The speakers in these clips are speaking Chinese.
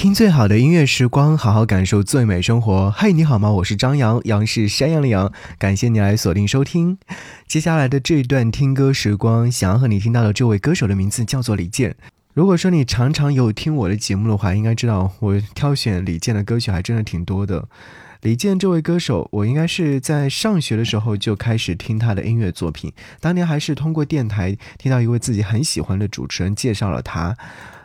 听最好的音乐时光，好好感受最美生活。嗨，你好吗？我是张扬，杨是山羊的羊。感谢你来锁定收听。接下来的这一段听歌时光，想要和你听到的这位歌手的名字叫做李健。如果说你常常有听我的节目的话，应该知道我挑选李健的歌曲还真的挺多的。李健这位歌手，我应该是在上学的时候就开始听他的音乐作品。当年还是通过电台听到一位自己很喜欢的主持人介绍了他。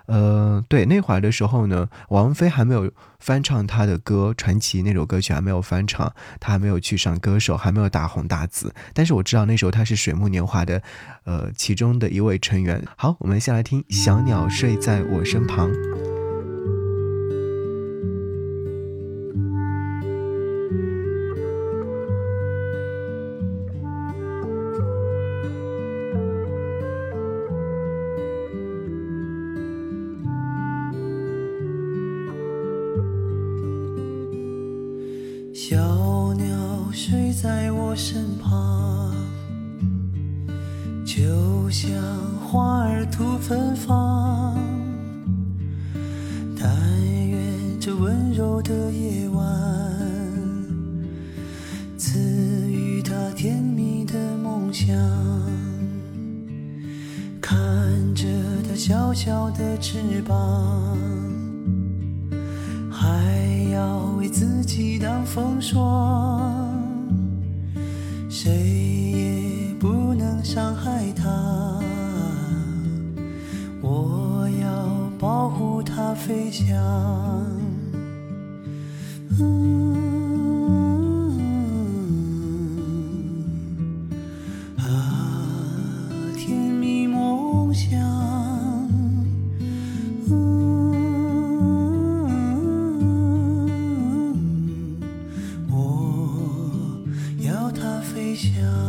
呃，对，那会儿的时候呢，王菲还没有翻唱她的歌，《传奇》那首歌曲还没有翻唱，她还没有去上歌手，还没有大红大紫。但是我知道那时候她是水木年华的，呃，其中的一位成员。好，我们先来听《小鸟睡在我身旁》。想。看着它小小的翅膀。还要为自己挡风霜，谁也不能伤害它。我要保护它飞翔。想。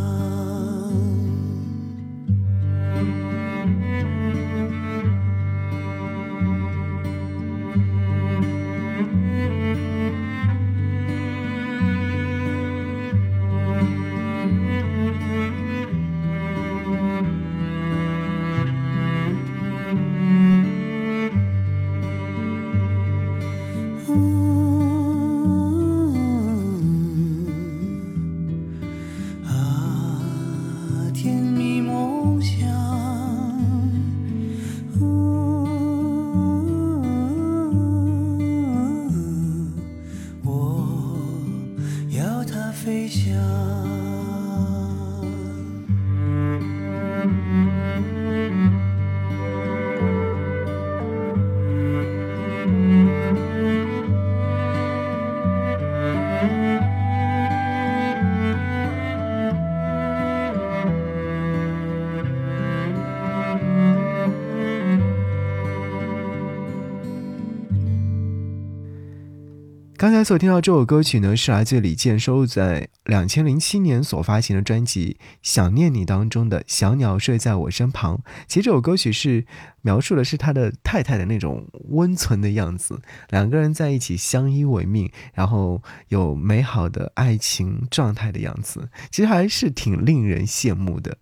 刚才所听到这首歌曲呢，是来自李健收录在两千零七年所发行的专辑《想念你》当中的《小鸟睡在我身旁》。其实这首歌曲是描述的是他的太太的那种温存的样子，两个人在一起相依为命，然后有美好的爱情状态的样子，其实还是挺令人羡慕的。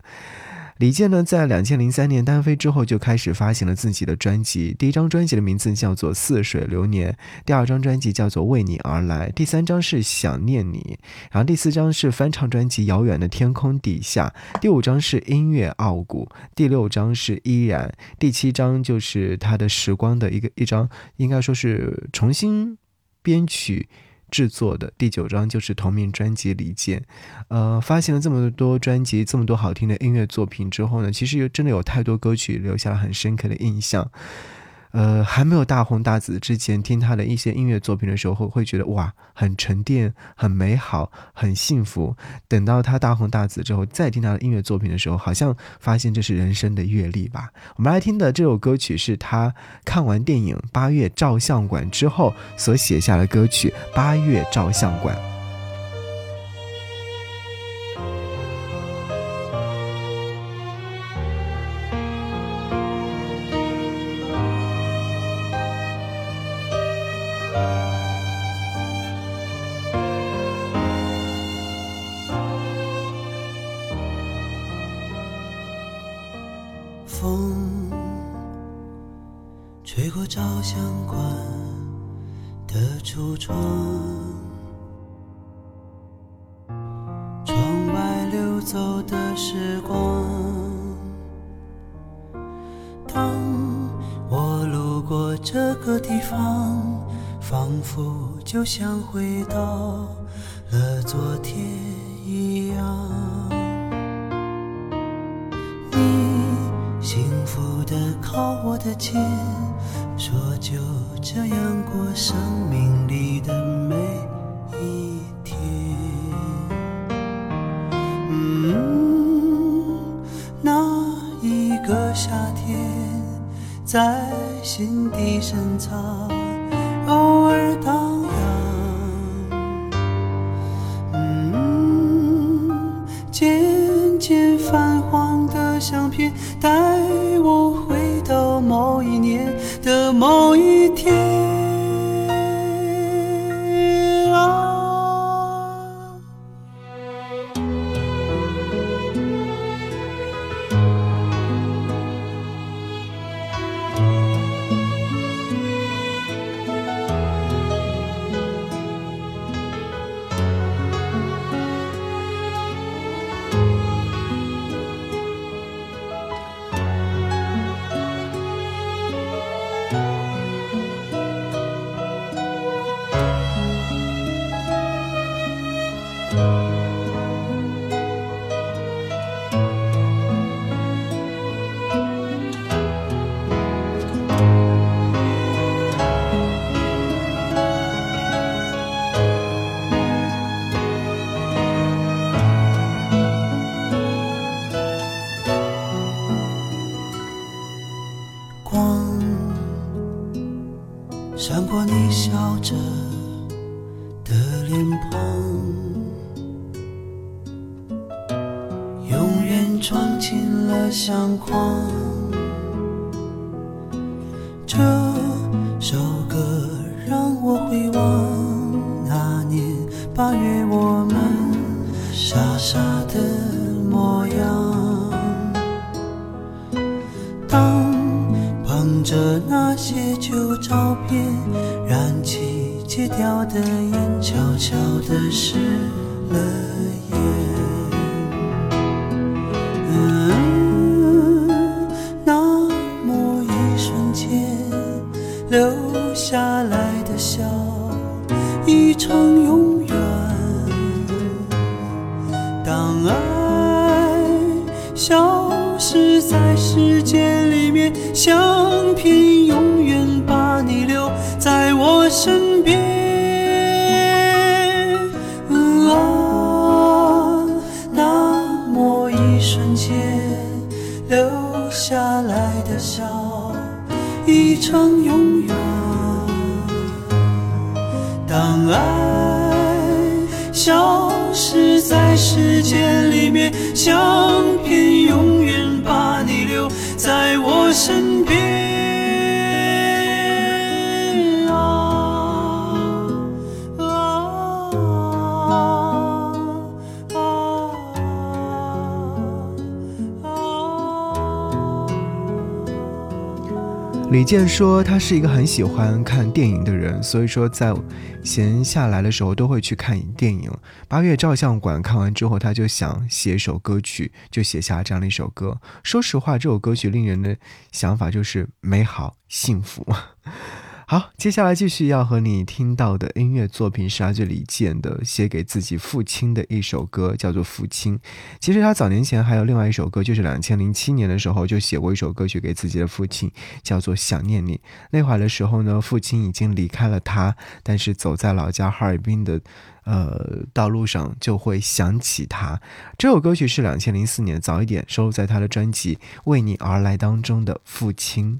李健呢，在两千零三年单飞之后，就开始发行了自己的专辑。第一张专辑的名字叫做《似水流年》，第二张专辑叫做《为你而来》，第三张是《想念你》，然后第四张是翻唱专辑《遥远的天空底下》，第五张是《音乐傲骨》，第六张是《依然》，第七张就是他的《时光》的一个一张，应该说是重新编曲。制作的第九张就是同名专辑《离间》，呃，发行了这么多专辑，这么多好听的音乐作品之后呢，其实有真的有太多歌曲留下了很深刻的印象。呃，还没有大红大紫之前，听他的一些音乐作品的时候，会会觉得哇，很沉淀，很美好，很幸福。等到他大红大紫之后，再听他的音乐作品的时候，好像发现这是人生的阅历吧。我们来听的这首歌曲是他看完电影《八月照相馆》之后所写下的歌曲《八月照相馆》。过照相馆，的橱窗，窗外流走的时光。当我路过这个地方，仿佛就像回到了昨天的靠我的肩，说就这样过生命里的每一天。嗯，那一个夏天，在心底深藏，偶戒掉的烟，悄悄地湿了眼。一场永远。当爱消失在时间里面，相片永远把你留在我身边。李健说，他是一个很喜欢看电影的人，所以说在闲下来的时候都会去看电影。八月照相馆看完之后，他就想写一首歌曲，就写下这样的一首歌。说实话，这首歌曲令人的想法就是美好幸福。好，接下来继续要和你听到的音乐作品是来自李健的写给自己父亲的一首歌，叫做《父亲》。其实他早年前还有另外一首歌，就是两千零七年的时候就写过一首歌曲给自己的父亲，叫做《想念你》。那会儿的时候呢，父亲已经离开了他，但是走在老家哈尔滨的呃道路上就会想起他。这首歌曲是两千零四年早一点收录在他的专辑《为你而来》当中的《父亲》。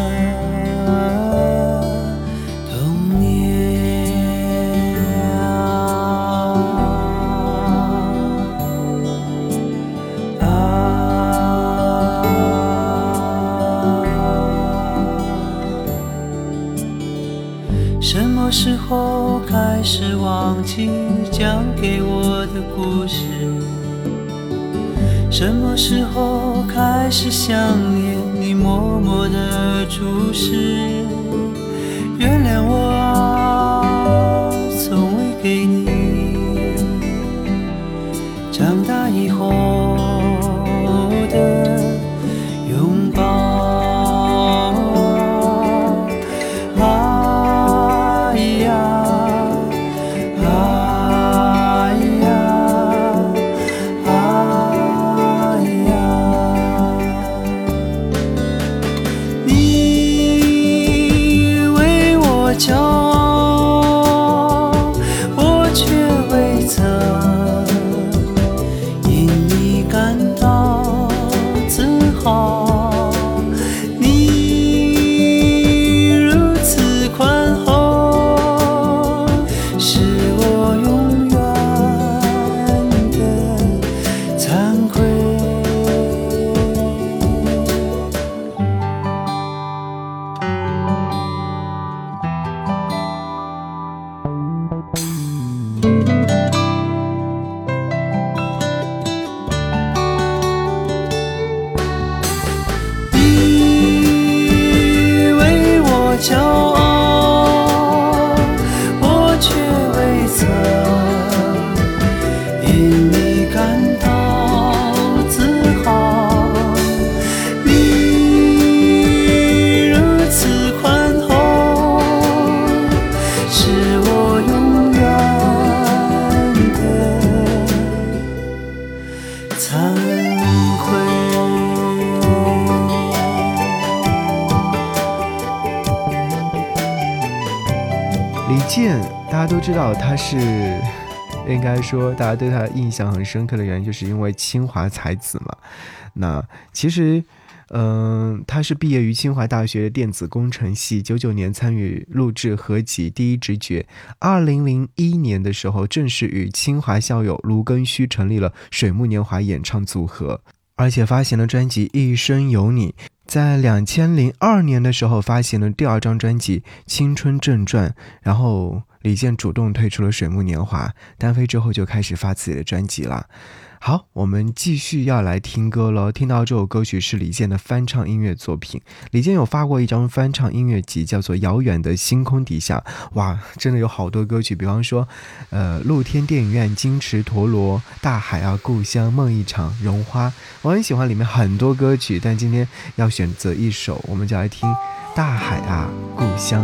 么时候开始想念你默默的注视？原谅我李健，大家都知道他是，应该说大家对他印象很深刻的原因，就是因为清华才子嘛。那其实，嗯、他是毕业于清华大学电子工程系，九九年参与录制合集《第一直觉》，二零零一年的时候正式与清华校友卢庚戌成立了水木年华演唱组合，而且发行了专辑《一生有你》。在两千零二年的时候发行了第二张专辑《青春正传》，然后李健主动退出了水木年华，单飞之后就开始发自己的专辑了。好，我们继续要来听歌了。听到这首歌曲是李健的翻唱音乐作品。李健有发过一张翻唱音乐集，叫做《遥远的星空底下》。哇，真的有好多歌曲，比方说，呃，露天电影院、金池陀螺、大海啊、故乡、梦一场、绒花。我很喜欢里面很多歌曲，但今天要选择一首，我们就来听《大海啊，故乡》。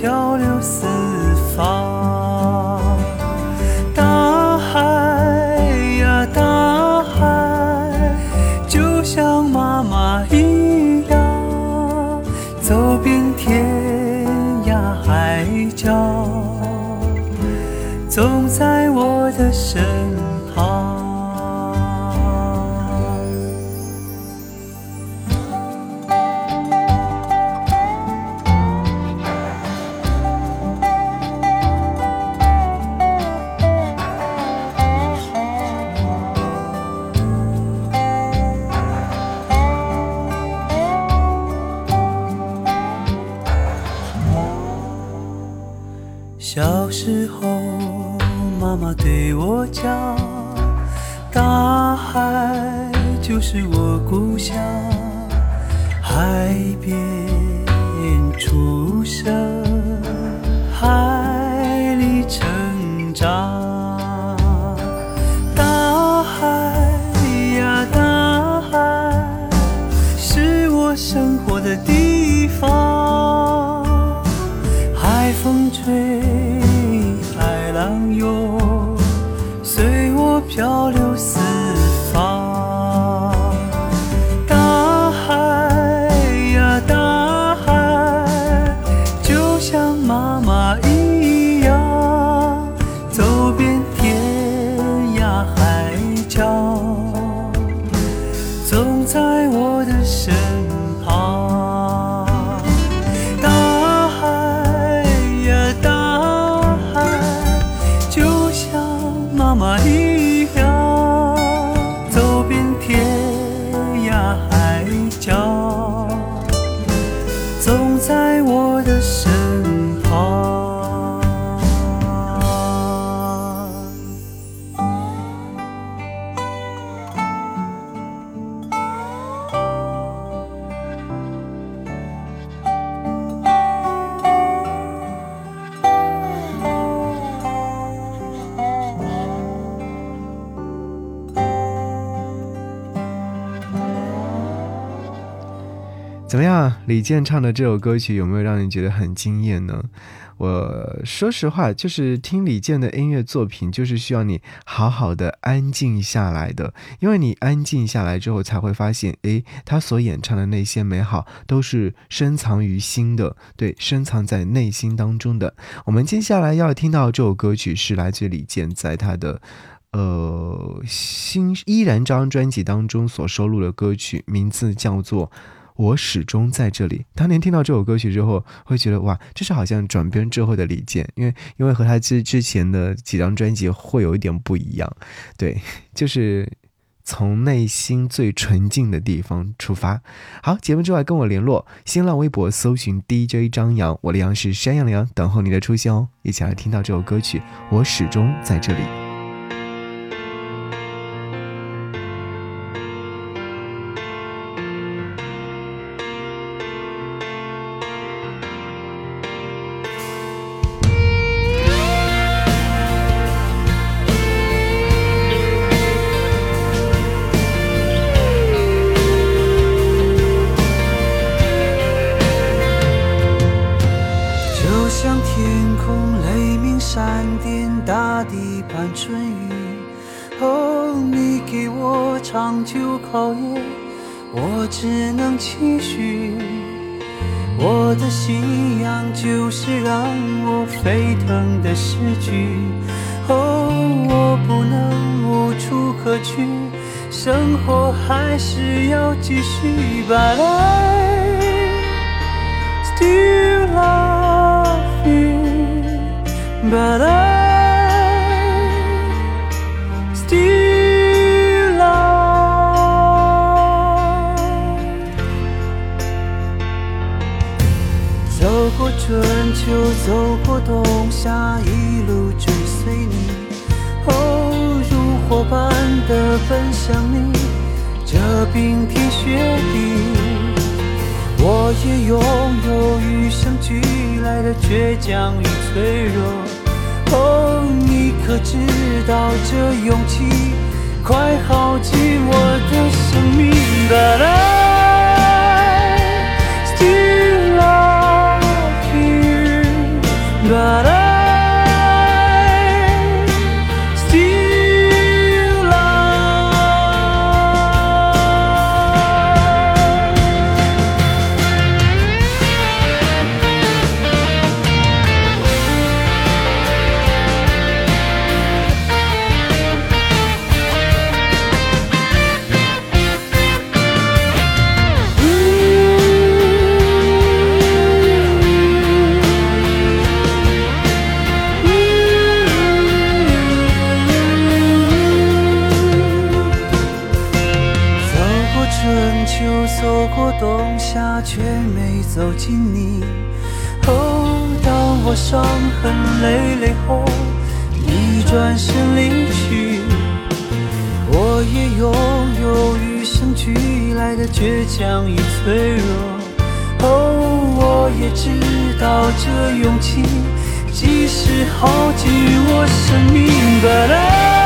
漂流四候，妈妈对我讲，大海就是我故乡，海边出生，海怎么样？李健唱的这首歌曲有没有让你觉得很惊艳呢？我说实话，就是听李健的音乐作品，就是需要你好好的安静下来的，因为你安静下来之后，才会发现，诶，他所演唱的那些美好，都是深藏于心的，对，深藏在内心当中的。我们接下来要听到这首歌曲，是来自李健在他的。呃，新依然这张专辑当中所收录的歌曲，名字叫做。我始终在这里。当年听到这首歌曲之后，会觉得哇，这是好像转变之后的李健，因为因为和他之之前的几张专辑会有一点不一样，对，就是从内心最纯净的地方出发。好，节目之外跟我联络，新浪微博搜寻 DJ 张扬，我的杨是山羊羊，等候你的出现哦。一起来听到这首歌曲，我始终在这里。我的信仰就是让我沸腾的诗句。哦，我不能无处可去，生活还是要继续。But I still love you, but I 就，走过冬夏，一路追随你，哦，如火般的奔向你，这冰天雪地。我也拥有与生俱来的倔强与脆弱。哦，你可知道这勇气快耗尽我的生命走过冬夏，却没走进你。哦，当我伤痕累累后，你转身离去，我也拥有与生俱来的倔强与脆弱。哦，我也知道这勇气，即使耗尽我生命，But I